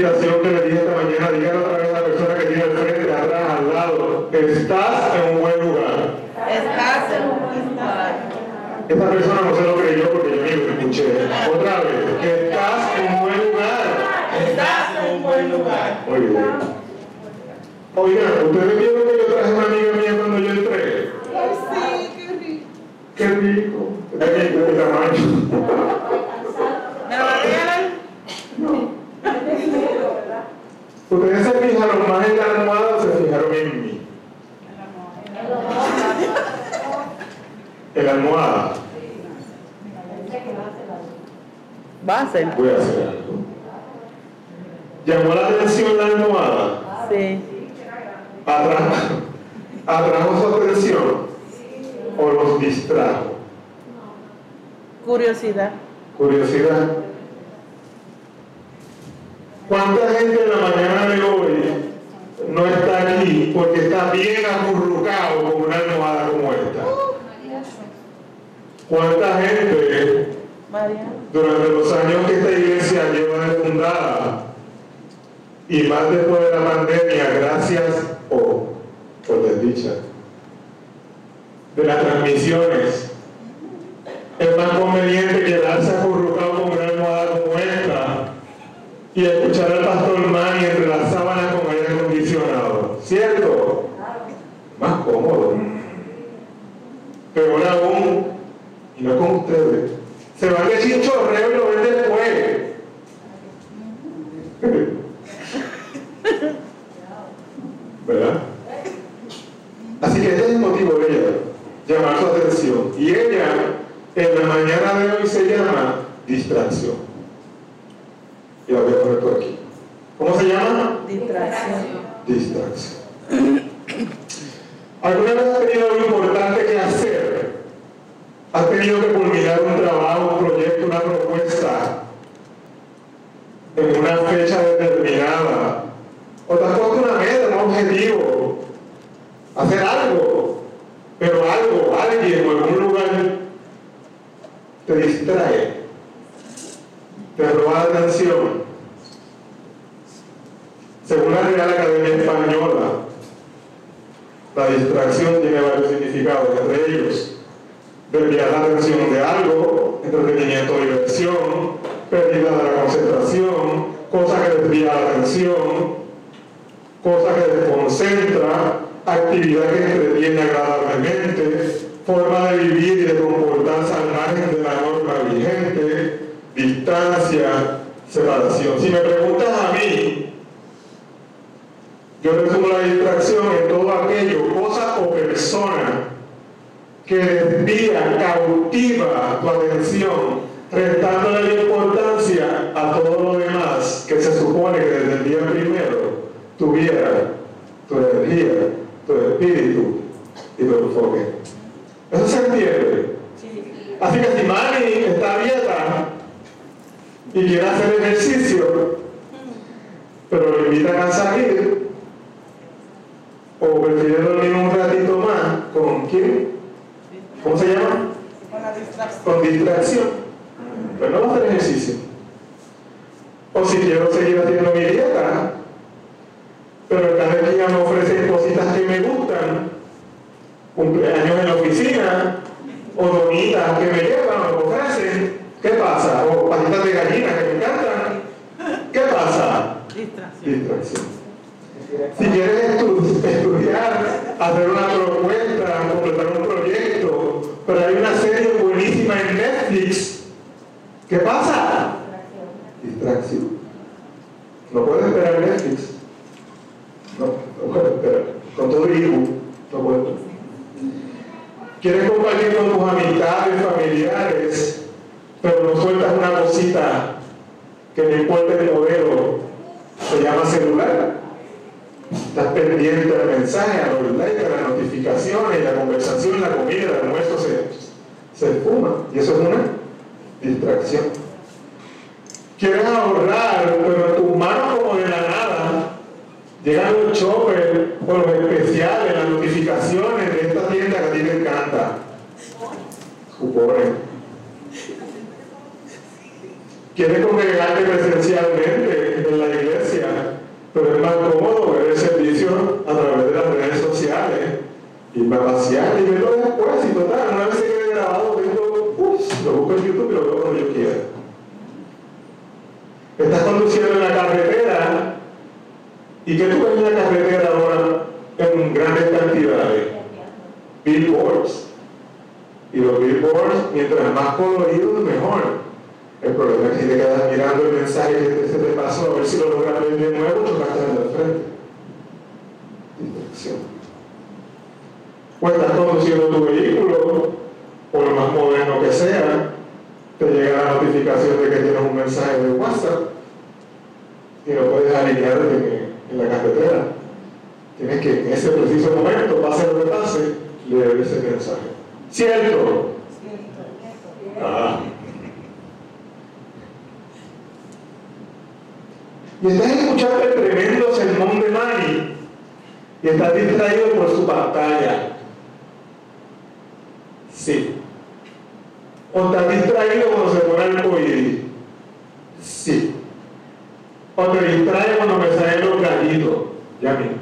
invitación que le dije esta mañana, dígale otra vez a la persona que tiene al frente, atrás, al lado, estás en un buen lugar. Estás en un buen lugar. Esta persona no se lo creyó porque yo ni lo escuché. Otra vez, estás en un buen lugar. Estás en un buen lugar. Muy bien. Oigan, ¿ustedes vieron que yo traje una amiga mía cuando yo entré? Ay, sí, qué rico. Qué rico. De mi, de mi tamaño. ¿Me lo va a regalar? ¿Ustedes se fijaron más en la almohada o se fijaron en mí? En la almohada. Voy a hacer algo. ¿Llamó la atención la almohada? Sí. ¿Atrajo, atrajo su atención? ¿O los distrajo? Curiosidad. Curiosidad. ¿Cuánta gente en la mañana de hoy no está aquí porque está bien acurrucado con una almohada como esta? ¿Cuánta gente Durante los años que esta iglesia lleva de fundada y más después de la pandemia, gracias o por desdicha de las transmisiones, es más conveniente acurrucado con una almohada como esta y escuchar al pastor Manny entre las sábanas con aire acondicionado, ¿cierto? Más cómodo. Peor aún, y no con ustedes, se van de chinchorreo y lo ven después. ¿Verdad? Así que este es el motivo de ella, llamar su atención. Y ella, en la mañana de hoy, se llama distracción. Y la voy a poner por aquí. ¿Cómo se llama? Distracción. Distracción. ¿Alguna vez has tenido algo importante que hacer? ¿Has tenido que culminar un trabajo, un proyecto, una propuesta en una fecha determinada? ¿O te has puesto una meta, un objetivo? Hacer algo, pero algo, alguien o algún lugar te distrae, te roba la atención. Según la Real Academia Española, la distracción tiene varios significados, entre ellos desviar la atención de algo, entretenimiento o diversión, pérdida de la concentración, cosa que desvía la atención, cosa que desconcentra, actividad que entretiene agradablemente, forma de vivir y de comportarse al margen de la norma vigente, distancia, separación. Si me preguntas a mí, yo resumo la distracción en todo aquello, cosa o persona que desvía, cautiva tu atención, restándole la importancia a todo lo demás que se supone que desde el día primero tuviera tu energía, tu espíritu y tu enfoque. ¿Eso se entiende? Así que si Manny está a dieta y quiere hacer ejercicio, pero lo invitan a salir, o prefiere dormir un ratito más, ¿con quién? ¿Cómo se llama? Con la distracción. Con distracción. Pues no va a hacer ejercicio. O si quiero seguir haciendo mi dieta, pero cada día me ofrecen cositas que me gustan, cumpleaños en la oficina, o donitas que me llevan, o me ofrecen, ¿qué pasa? O patitas de gallina que me encantan, ¿qué pasa? Distracción. Distracción. Si quieres estu- estudiar, hacer una propuesta, completar un proyecto, pero hay una serie buenísima en Netflix, ¿qué pasa? Distracción. No puedes esperar Netflix. No, no puedes esperar. Con todo el hijo, no puedes. Quieres compartir con tus amistades, familiares, pero no sueltas una cosita que no importa el modelo, se llama celular. Estás pendiente del mensaje, a los likes, a las notificaciones, la conversación, la comida, el almuerzo se, se espuma. Y eso es una distracción. Pero tus manos como de la nada, llegan los choppers o los especiales, las notificaciones de esta tienda que a ti te encanta. Cupones. Quieres congregarte presencialmente en la iglesia, Pero es más cómodo ver el servicio a través de las redes sociales y va a vaciar y verlo después y total, En la carretera y que tú ves en la carretera ahora en grandes cantidades. Billboards. Y los billboards, mientras más coloridos, mejor. El problema es que te quedas mirando el mensaje que se te pasó, a ver si lo logras ver de nuevo, chocaste en la frente. Distracción. O estás conduciendo tu vehículo, o lo más moderno que sea, te llega la notificación de que tienes un mensaje de WhatsApp en, en la carretera. Tienes que en ese preciso momento, pase lo que pase, leer ese mensaje. ¿Cierto? Ah. Y estás escuchando el tremendo sermón de Manny y estás distraído por su pantalla. Sí. O estás distraído cuando se pone el coiris. O te distrae cuando me salen los gallitos. Ya mismo.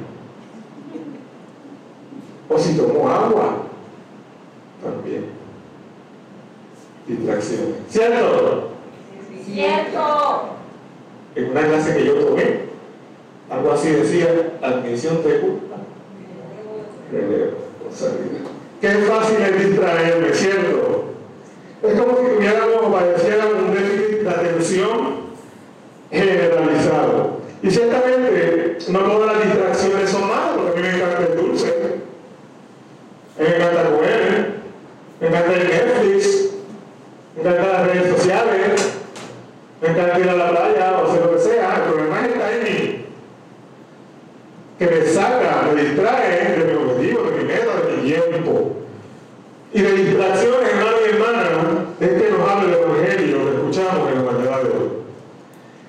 O si tomo agua. También. Distracciones. ¿Cierto? Cierto. En una clase que yo tomé, algo así decía, admisión de culpa. Relevo. Qué fácil es distraerme, ¿cierto? Es como si tuviéramos, padeciera un déficit de atención. Y ciertamente, no las distracciones son malas, porque a mí me encanta el dulce, me encanta comer, me encanta el Netflix, me encantan las redes sociales, me encanta ir a la playa o hacer lo que sea. El problema está en mí, que me saca, me distrae de mi objetivo, de mi meta, de mi tiempo. Y de distracciones, hermano y hermana, es que nos habla el Evangelio que escuchamos en la mañana de hoy.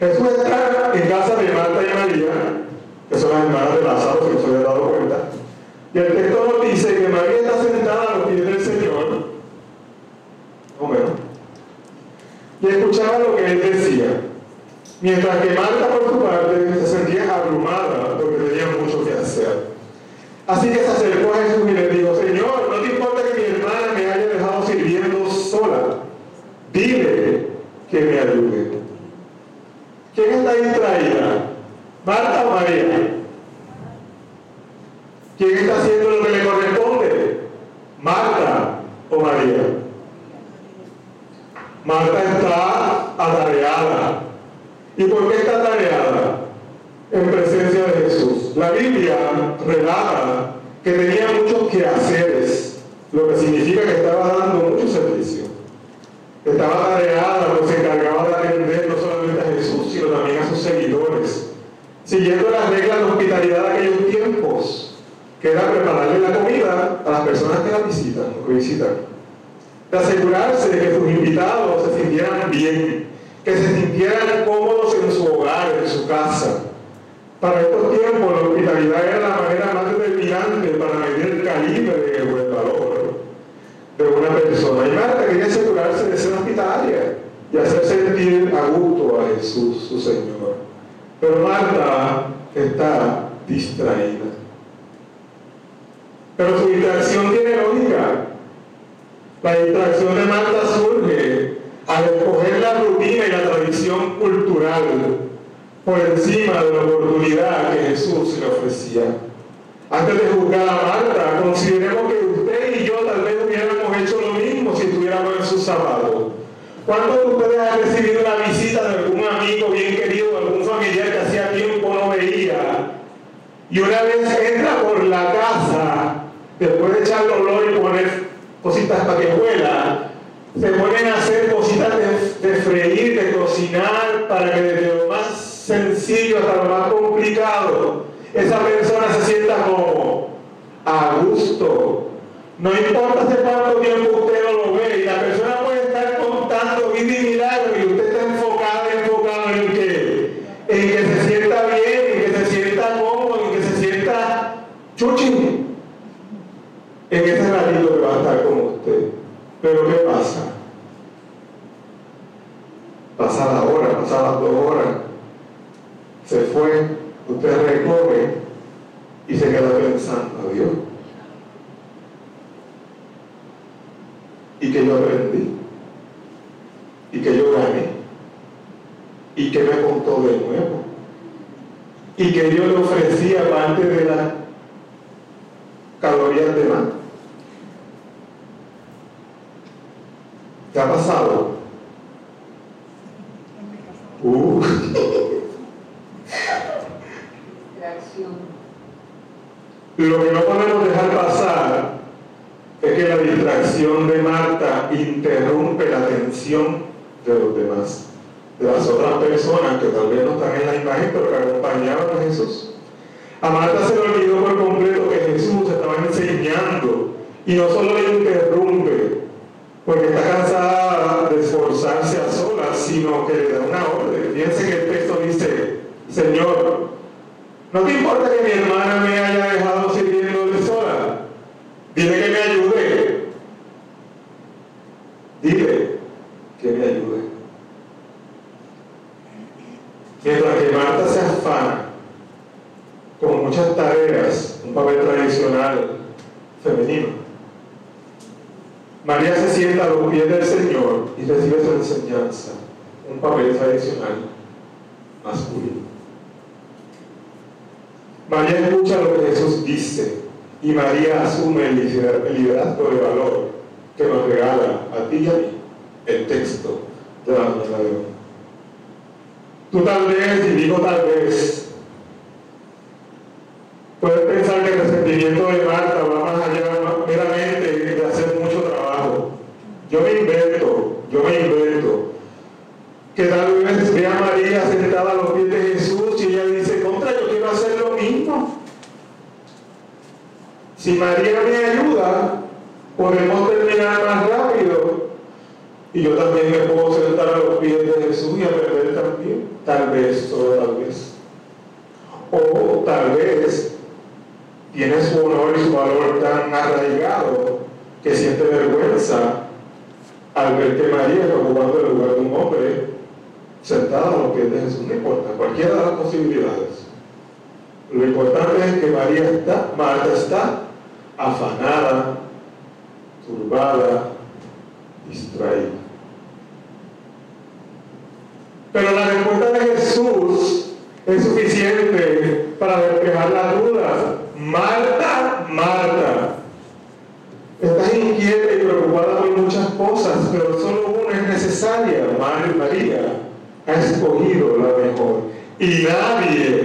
Jesús está en casa de Marta y María, que son las hermanas de Lázaro, si no se había dado cuenta. Y el texto nos dice que María está sentada a los pies del Señor, o menos, y escuchaba lo que él decía. Mientras que Marta, por su parte, se sentía abrumada porque tenía mucho que hacer. Así que se acercó a Jesús y le dijo, Señor, no te importa que mi hermana me haya dejado sirviendo sola. Dile que me ayude. ¿Quién está distraída? ¿Marta o María? ¿Quién está haciendo lo que le corresponde? ¿Marta o María? Marta está atareada. ¿Y por qué está atareada? En presencia de Jesús. La Biblia relata que tenía muchos quehaceres, lo que significa que estaba dando mucho servicio. Estaba atareada, pues se encargaba de atender no solamente a Jesús, sino también a sus seguidores, siguiendo las reglas de hospitalidad de aquellos tiempos, que era prepararle la comida a las personas que la visitan, que visitan de asegurarse de que sus invitados se sintieran bien, que se sintieran cómodos en su hogar, en su casa. Para estos tiempos la hospitalidad era la manera más determinante para medir el calibre o el valor de una persona. Y Marta quería asegurarse de ser hospitalaria y hacer sentir a gusto a Jesús, su Señor. Pero Marta está distraída. Pero su distracción tiene lógica. La distracción de Marta surge al escoger la rutina y la tradición cultural por encima de la oportunidad que Jesús le ofrecía. Antes de juzgar a Marta, consideremos que usted y yo tal vez hubiéramos hecho lo mismo si estuviéramos en sus zapatos. ¿Cuántos de ustedes han recibido una visita de algún amigo bien querido, algún familiar que hacía tiempo no veía? Y una vez entra por la casa, después de echarle olor y poner cositas para que huela, se ponen a hacer cositas de, freír, de cocinar, para que desde sencillo hasta lo más complicado, esa persona se sienta como a gusto. No importa hace cuánto tiempo usted no lo ve, y la persona puede estar contando vida y de Marta interrumpe la atención de los demás, de las otras personas que tal vez no están en la imagen, pero que acompañaban a Jesús. A Marta se le olvidó por completo que Jesús estaba enseñando y no solo le interrumpe, porque está cansada de esforzarse a solas, sino que le da una orden. Fíjense que el texto dice, Señor, ¿no te importa que mi hermana me haya dejado sirviéndole sola? Dile que me ayude viene el Señor y recibe su enseñanza, un papel tradicional masculino. María escucha lo que Jesús dice y María asume el liderazgo de valor que nos regala a ti y a mí el texto de la palabra. Tú tal vez, y digo tal vez, puedes pensar que el resentimiento de Marta mejor. Y nadie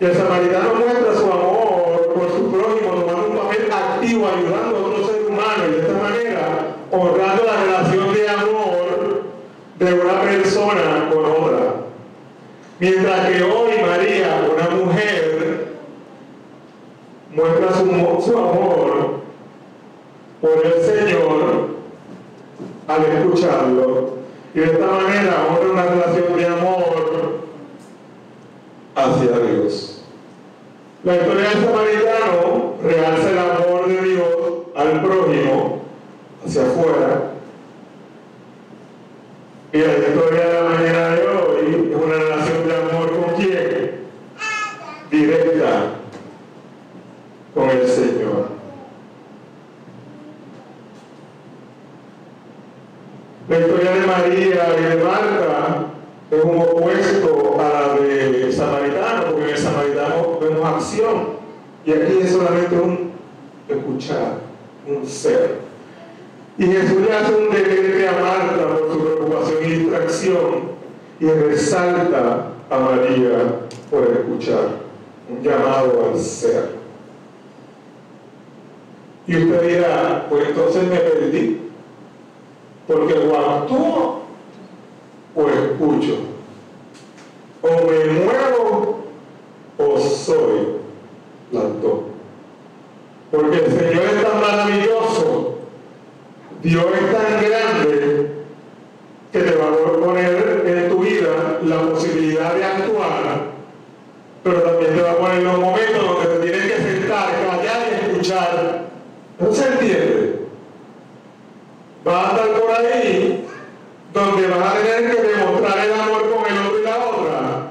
El samaritano muestra su escuchar, un ser. Y Jesús le hace un deleite a Marta por su preocupación y distracción y resalta a María por escuchar, un llamado al ser. Y usted dirá, pues entonces me perdí, porque o actúo o escucho, o me muevo o soy las dos. Porque el Señor es tan maravilloso, Dios es tan grande, que te va a poner en tu vida la posibilidad de actuar, pero también te va a poner los momentos donde te tienes que sentar, callar y escuchar. ¿No se entiende? Vas a estar por ahí donde vas a tener que demostrar el amor con el otro y la otra,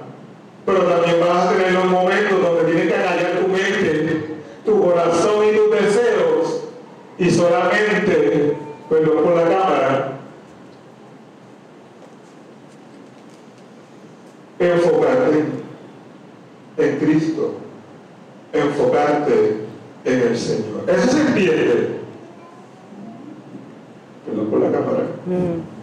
pero también vas a tener los momentos donde tienes que callar tu mente, tu corazón y tus deseos y solamente, perdón por la cámara, enfocarte en Cristo, enfocarte en el Señor. Eso se entiende. Perdón por la cámara. Mm.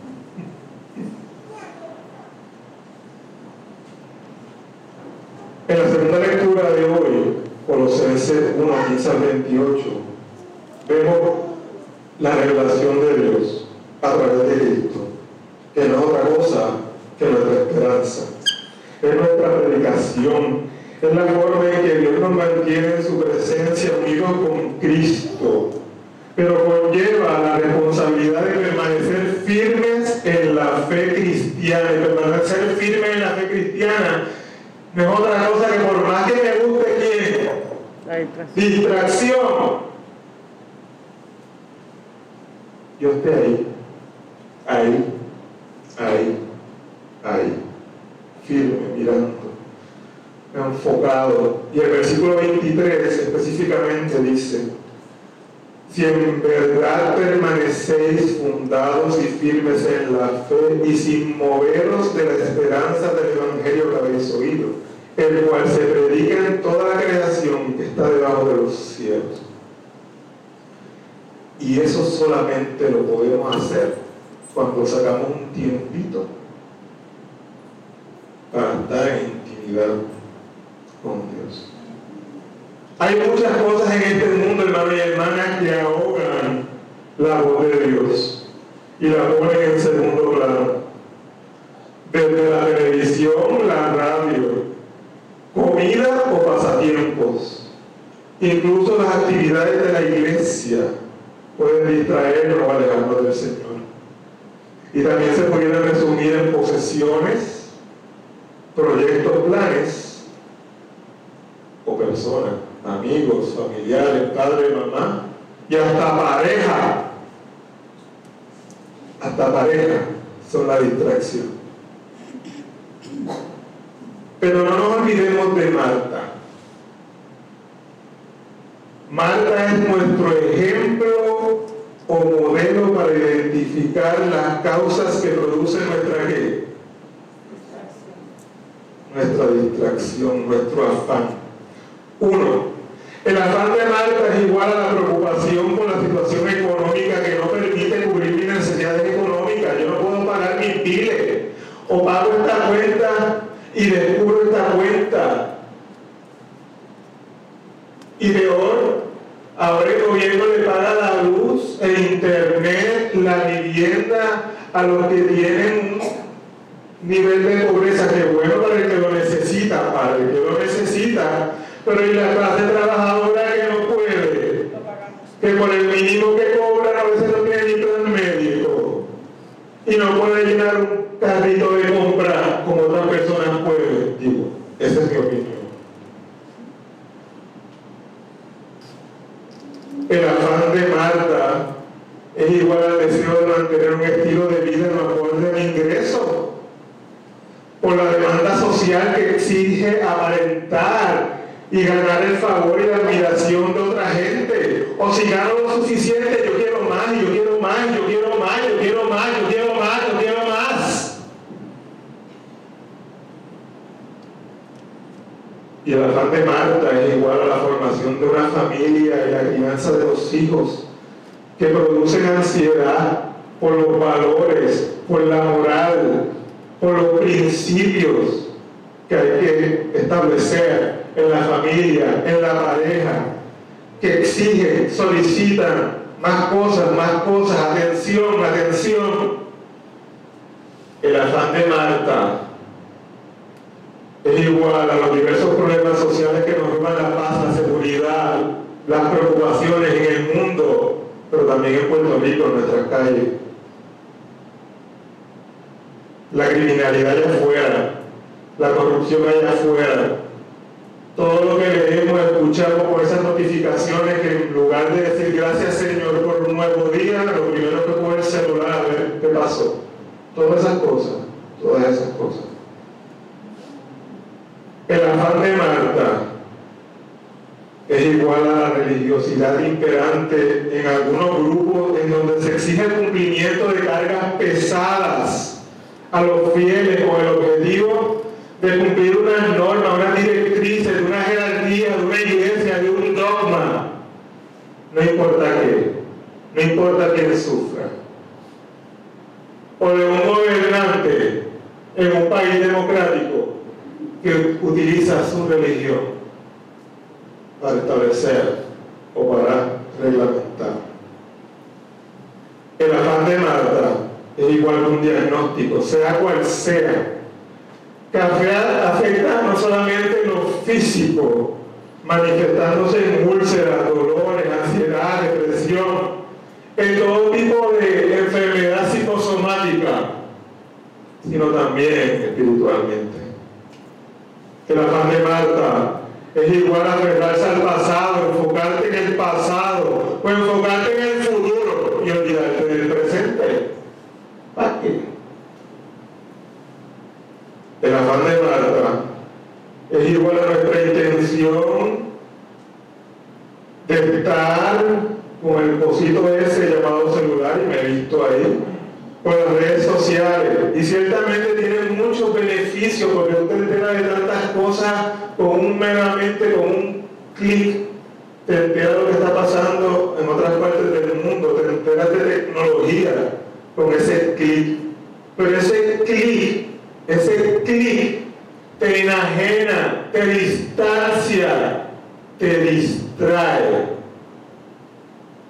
En la segunda lectura de hoy, Colosenses 1, 15 al 28, vemos la revelación de Dios a través de Cristo, que no es otra cosa que nuestra esperanza. Es nuestra predicación, es la forma en que Dios nos mantiene en su presencia unidos con Cristo, pero conlleva la responsabilidad de permanecer firmes en la fe cristiana, y permanecer firmes en la fe cristiana. No es otra cosa que por más que me guste quién, La distracción. distracción, yo esté ahí, ahí, ahí, ahí, firme, mirando, enfocado. Y el versículo 23 específicamente dice, si en verdad permanecéis fundados y firmes en la fe y sin moveros de la esperanza del Evangelio que habéis oído, el cual se predica en toda la creación que está debajo de los cielos. Y eso solamente lo podemos hacer cuando sacamos un tiempito para estar en intimidad. Hay muchas cosas en este mundo, hermano y hermana, que ahogan la voz de Dios y la ponen en segundo plano. Desde la televisión, la radio, comida o pasatiempos, incluso las actividades de la iglesia pueden distraernos o alejarnos del Señor. Y también se pueden resumir en posesiones, proyectos, planes personas, amigos, familiares, padre, mamá y hasta pareja. Hasta pareja son la distracción. Pero no nos olvidemos de Marta. Marta es nuestro ejemplo o modelo para identificar las causas que producen nuestra ¿qué? Nuestra distracción, nuestro afán. Uno, el afán de Marta es igual a la preocupación por la situación económica que no permite cubrir mis necesidades económicas. Yo no puedo pagar mis biles. O pago esta cuenta y descubro esta cuenta. Y peor, ahora el gobierno le paga la luz, el internet, la vivienda a los que tienen un nivel de pobreza que bueno para el que lo necesita, para el que lo necesita, pero y la clase trabajadora que no puede, que por el mínimo que cobran a veces no tiene ni plan médico y no puede llenar un carrito de compra como otras personas pueden, digo, esa es mi opinión. El afán de Marta es igual al deseo de mantener un estilo de vida no acorde a mi ingreso, por la demanda social que exige aparentar y ganar el favor y la admiración de otra gente. O si gano lo suficiente, yo quiero más, yo quiero más, yo quiero más, yo quiero más, yo quiero más, yo quiero más. Y el afán de Marta es igual a la formación de una familia y la crianza de los hijos, que producen ansiedad por los valores, por la moral, por los principios que hay que establecer en la familia, en la pareja, que exigen, solicitan más cosas, más cosas, atención, atención. El afán de Marta es igual a los diversos problemas sociales que nos roban la paz, la seguridad, las preocupaciones en el mundo, pero también en Puerto Rico, en nuestras calles. La criminalidad allá afuera, la corrupción allá afuera, todo lo que leemos, escuchamos por esas notificaciones que en lugar de decir gracias Señor por un nuevo día, lo primero que puede el celular ver qué pasó. Todas esas cosas, todas esas cosas. El afán de Marta es igual a la religiosidad imperante en algunos grupos en donde se exige el cumplimiento de cargas pesadas a los fieles con el objetivo de cumplir unas normas, unas directrices, de una jerarquía, de una iglesia, de un dogma. No importa qué, no importa quién sufra. O de un gobernante en un país democrático que utiliza su religión para establecer o para reglamentar. El afán de Marta es igual que un diagnóstico, sea cual sea, que afecta no solamente lo físico, manifestándose en úlceras, dolores, ansiedad, depresión, en todo sino también espiritualmente la afán de Marta es igual a aferrarse al pasado, enfocarte en el pasado o enfocarte en el futuro y olvidarte del presente. ¿Para qué? El afán de Marta es igual a nuestra intención de estar con el cosito ese llamado celular y me he visto ahí por las redes sociales y ciertamente tienen muchos beneficios porque usted entera de tantas cosas con un meramente, con un clic, te entera de lo que está pasando en otras partes del mundo, te enteras de tecnología con ese clic. Pero ese clic, ese clic te enajena, te distancia, te distrae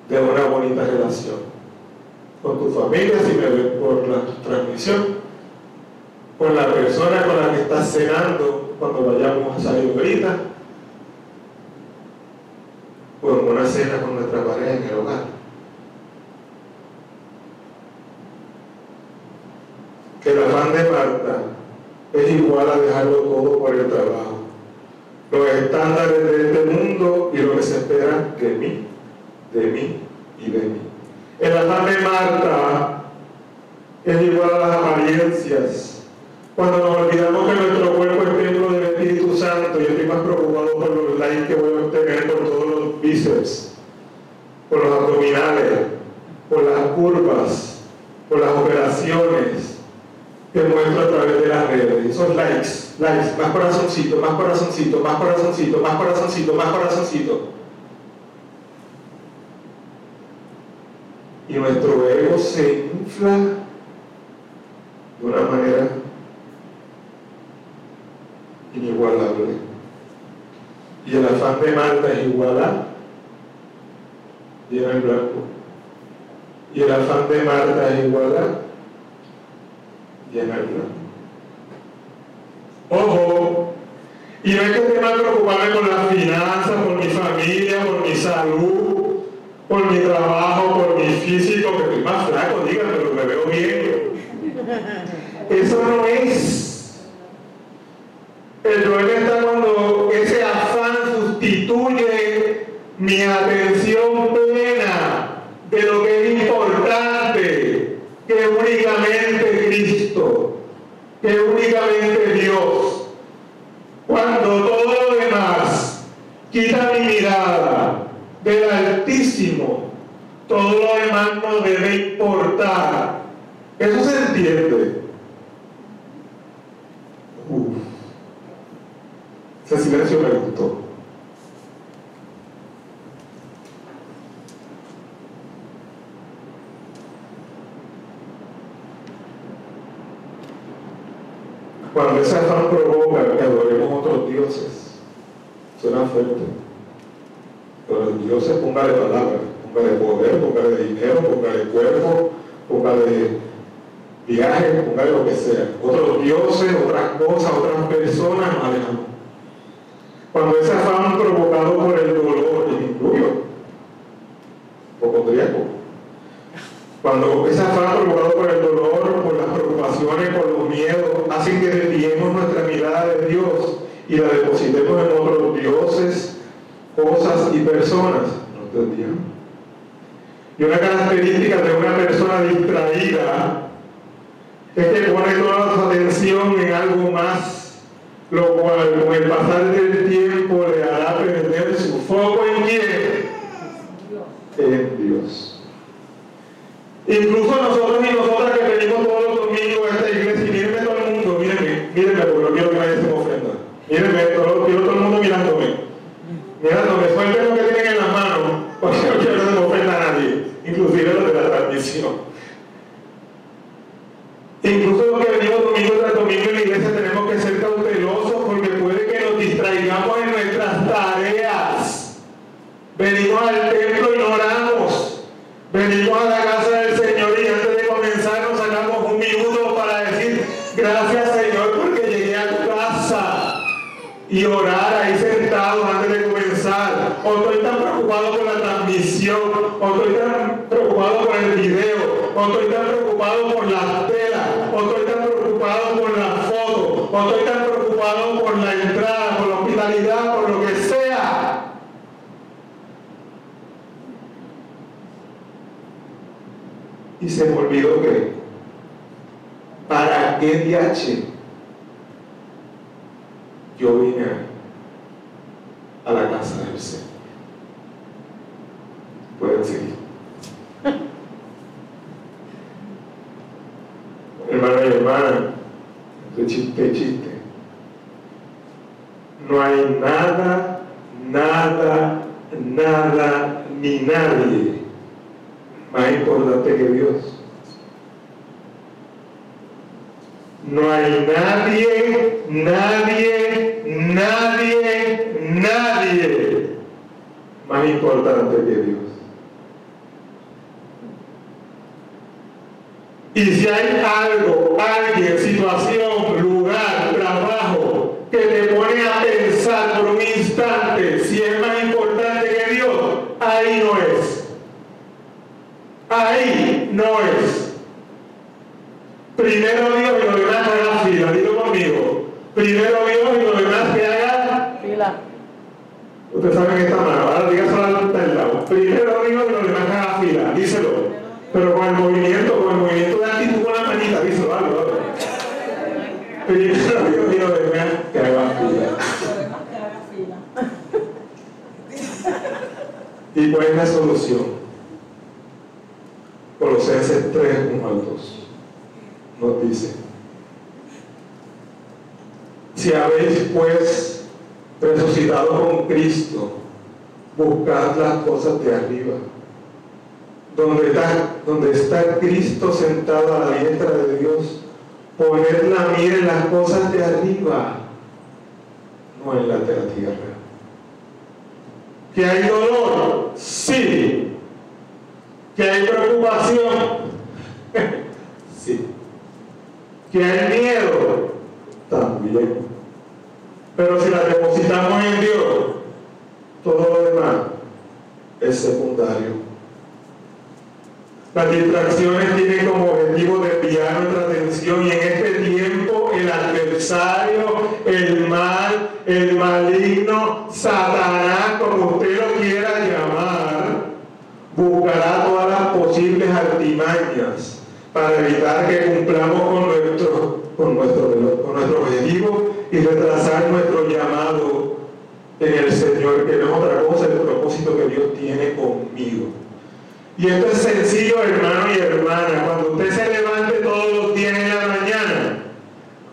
de una bonita relación con tu familia, si me ven por la transmisión, con la persona con la que estás cuando vayamos a salir ahorita, o en una cena con nuestra pareja en el hogar. Que el afán de Marta es igual a dejarlo todo por el trabajo. Los estándares de este mundo y lo que se espera de mí, de mí y de mí. El afán de Marta es igual a las apariencias. Cuando nos olvidamos que nuestro cuerpo es templo del Espíritu Santo, yo estoy más preocupado por los likes que voy a obtener por todos los bíceps, por los abdominales, por las curvas, por operaciones que muestro a través de las redes. Esos likes, likes, más corazoncito, más corazoncito, más corazoncito, más corazoncito, más corazoncito. y nuestro ego se infla de una manera inigualable. Y el afán de Marta es igual a llena el blanco. Y el afán de Marta es igual a. Ojo, y no es que mal preocuparme por las finanzas, por mi familia, por mi salud, por mi trabajo, por mi físico, que estoy más flaco, díganme, pero me veo bien. Eso no es. El problema está cuando ese afán sustituye mi atención plena de lo que es importante, que es únicamente Cristo, que es únicamente Dios. Cuando todo lo demás quita mi mirada del Altísimo, todo lo demás no debe importar. Eso se entiende. Uf. Ese. Cuando ese afán provoca que adoremos otros dioses, suena fuerte. Pero los dioses póngale palabras, póngale poder, póngale dinero, póngale cuerpo, póngale viaje, póngale lo que sea. Otros dioses, otras cosas, otras personas, alejamos. Cuando ese afán provocado por el dolor, y me incluyo, hipocondríaco, cuando ese afán provocado por el dolor, por las preocupaciones, por los miedos, hace que desviemos nuestra mirada de Dios y la depositemos en otros dioses, cosas y personas, no desviamos. Y una característica de una persona distraída es que pone toda su atención en algo más, lo cual con el pasar del tiempo le hará perder su foco en quién? En Dios. Incluso nosotros y nosotras que venimos todos los domingos a esta iglesia, y mírenme todo el mundo, mírenme, mírenme, porque no quiero que nadie se me ofenda. Mírenme, todo, quiero todo el mundo mirándome. Suelten lo que tienen en las manos, porque no quiero que se me ofenda a nadie, inclusive los de la transmisión. Incluso los que venimos domingo tras domingo en la iglesia tenemos que ser cautelosos porque puede que nos distraigamos en nuestras tareas. Venimos al templo y no oramos. Venimos a la casa del Señor y antes de comenzar nos sacamos un minuto para decir gracias Señor porque llegué a tu casa y orar ahí sentados antes de comenzar. O estoy tan preocupado por la transmisión, o estoy tan preocupado por el video, o estoy tan preocupado por las telas, o estoy tan preocupado por la foto, o estoy tan preocupado por la entrada, por la hospitalidad, por lo que sea. Y se me olvidó que, ¿para qué DH yo vine a la casa del Señor? Pueden seguir. Hermano y hermana, de chiste, chiste. No hay nada, nada, nada, ni nadie más importante que Dios. No hay nadie, nadie, nadie, nadie más importante que Dios. Y si hay algo, alguien, situación, lugar, trabajo que te pone a pensar por un instante si es más importante que Dios, ahí no es. Ahí no es. Primero Dios y lo demás que haga fila, dilo conmigo. Primero Dios y lo demás que haga. Fila. Ustedes saben que está mal, ahora dígaselo al del lado. Primero Dios y lo demás que haga fila, díselo. Pero con el movimiento, con el movimiento de actitud con la manita, díselo, dale, dale. Primero Dios y lo demás que haga fila. ¿Y cuál es la solución? Colosenses 3, 1 al 2 nos dice, si habéis pues resucitado con Cristo, buscad las cosas de arriba, donde está, donde está Cristo sentado a la diestra de Dios, poned la mira en las cosas de arriba, no en las de la tierra. ¿Que hay dolor? Sí. ¿Que hay preocupación? sí. ¿Que hay miedo? También. Pero si la depositamos en Dios, todo lo demás es secundario. Las distracciones tienen como objetivo desviar nuestra atención y en este tiempo el adversario, el mal, el maligno, Satanás, como usted lo quiera llamar, buscará todas las posibles artimañas para evitar que cumplamos con nuestro, con nuestro, y retrasar nuestro llamado en el Señor, que no es otra cosa el propósito que Dios tiene conmigo. Y esto es sencillo, hermano y hermana. Cuando usted se levante todos los días en la mañana,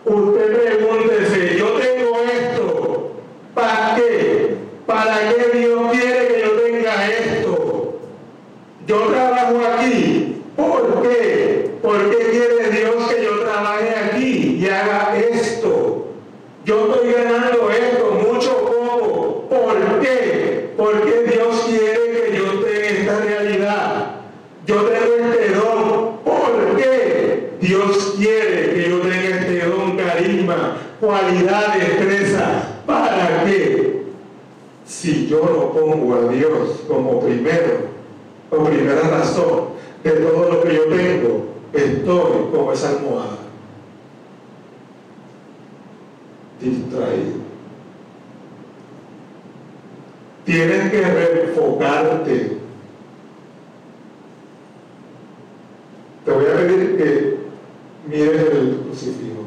usted pregúntese, yo tengo esto, ¿para qué? ¿Para qué Dios quiere que yo tenga esto? Yo trabajo aquí, ¿por qué? ¿Por qué quiere Dios que yo trabaje aquí y haga esto? cualidad, destreza. ¿Para qué? Si yo no pongo a Dios como primero, o primera razón de todo lo que yo tengo, estoy como esa almohada. Distraído. Tienes que reenfocarte. Te voy a pedir que mires el crucifijo.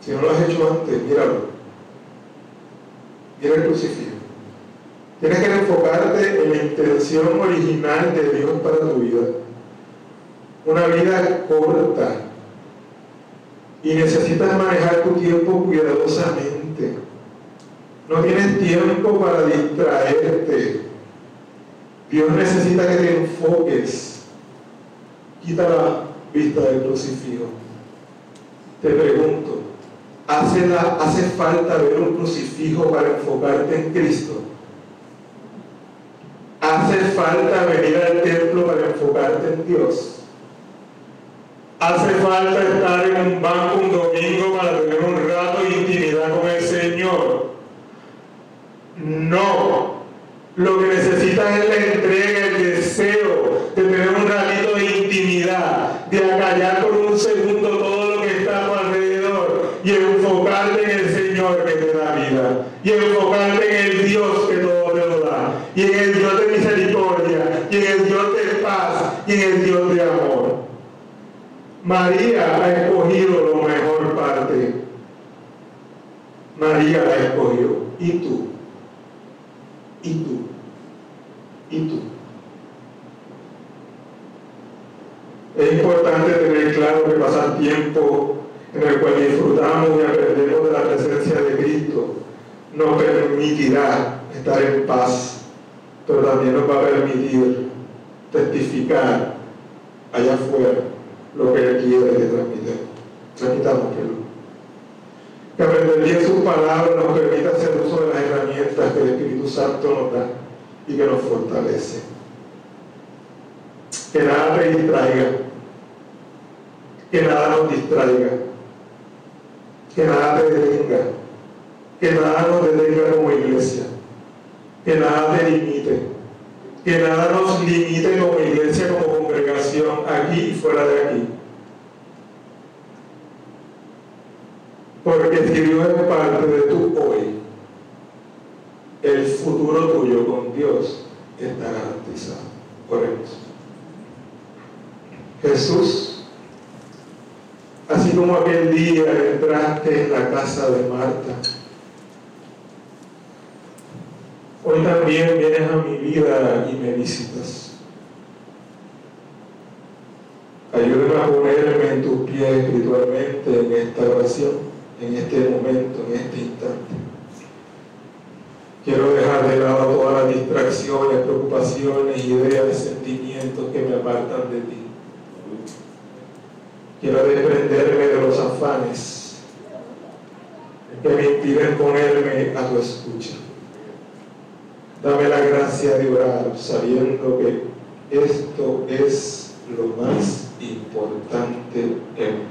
Si no lo has hecho antes, míralo. Mira el crucifijo. Tienes que enfocarte original de Dios para tu vida. Una vida corta. Y necesitas manejar tu tiempo cuidadosamente. No tienes tiempo para distraerte. Dios necesita que te enfoques. Quita la vista del crucifijo. Te pregunto, ¿hace, ¿hace falta ver un crucifijo para enfocarte en Cristo? ¿Hace falta venir al templo para enfocarte en Dios? ¿Hace falta estar en un banco un domingo para tener un rato de intimidad con el Señor? No. Lo que necesitas es la entrega, el deseo de tener un ratito de intimidad, de acallar por un segundo todo lo que está a tu alrededor y enfocarte en el Señor que te da vida y enfocarte en el Dios que todo te lo da y en el Dios de misericordia y en el Dios de paz y en el Dios de amor. María ha escogido lo mejor parte. María la escogió. ¿Y tú? ¿Y tú? ¿Y tú? Es importante tener claro que pasar tiempo en el cual disfrutamos y aprendemos de la presencia de Cristo nos permitirá estar en paz, pero también nos va a permitir testificar allá afuera lo que quiere que transmitir. Transmitamos. Que aprender bien sus palabras nos permita hacer uso de las herramientas que el Espíritu Santo nos da y que nos fortalece. Que nada te distraiga, que nada nos distraiga, que nada te detenga, que nada nos detenga como iglesia, que nada te limite, que nada nos limite como iglesia, como aquí y fuera de aquí. Porque si Dios es parte de tu hoy, el futuro tuyo con Dios está garantizado. Oremos. Jesús, así como aquel día entraste en la casa de Marta, hoy también vienes a mi vida y me visitas. Ayúdame a ponerme en tus pies espiritualmente en esta oración, en este momento, en este instante. Quiero dejar de lado todas las distracciones, preocupaciones, ideas, sentimientos que me apartan de ti. Quiero desprenderme de los afanes que me impiden ponerme a tu escucha. Dame la gracia de orar sabiendo que esto es lo más importante en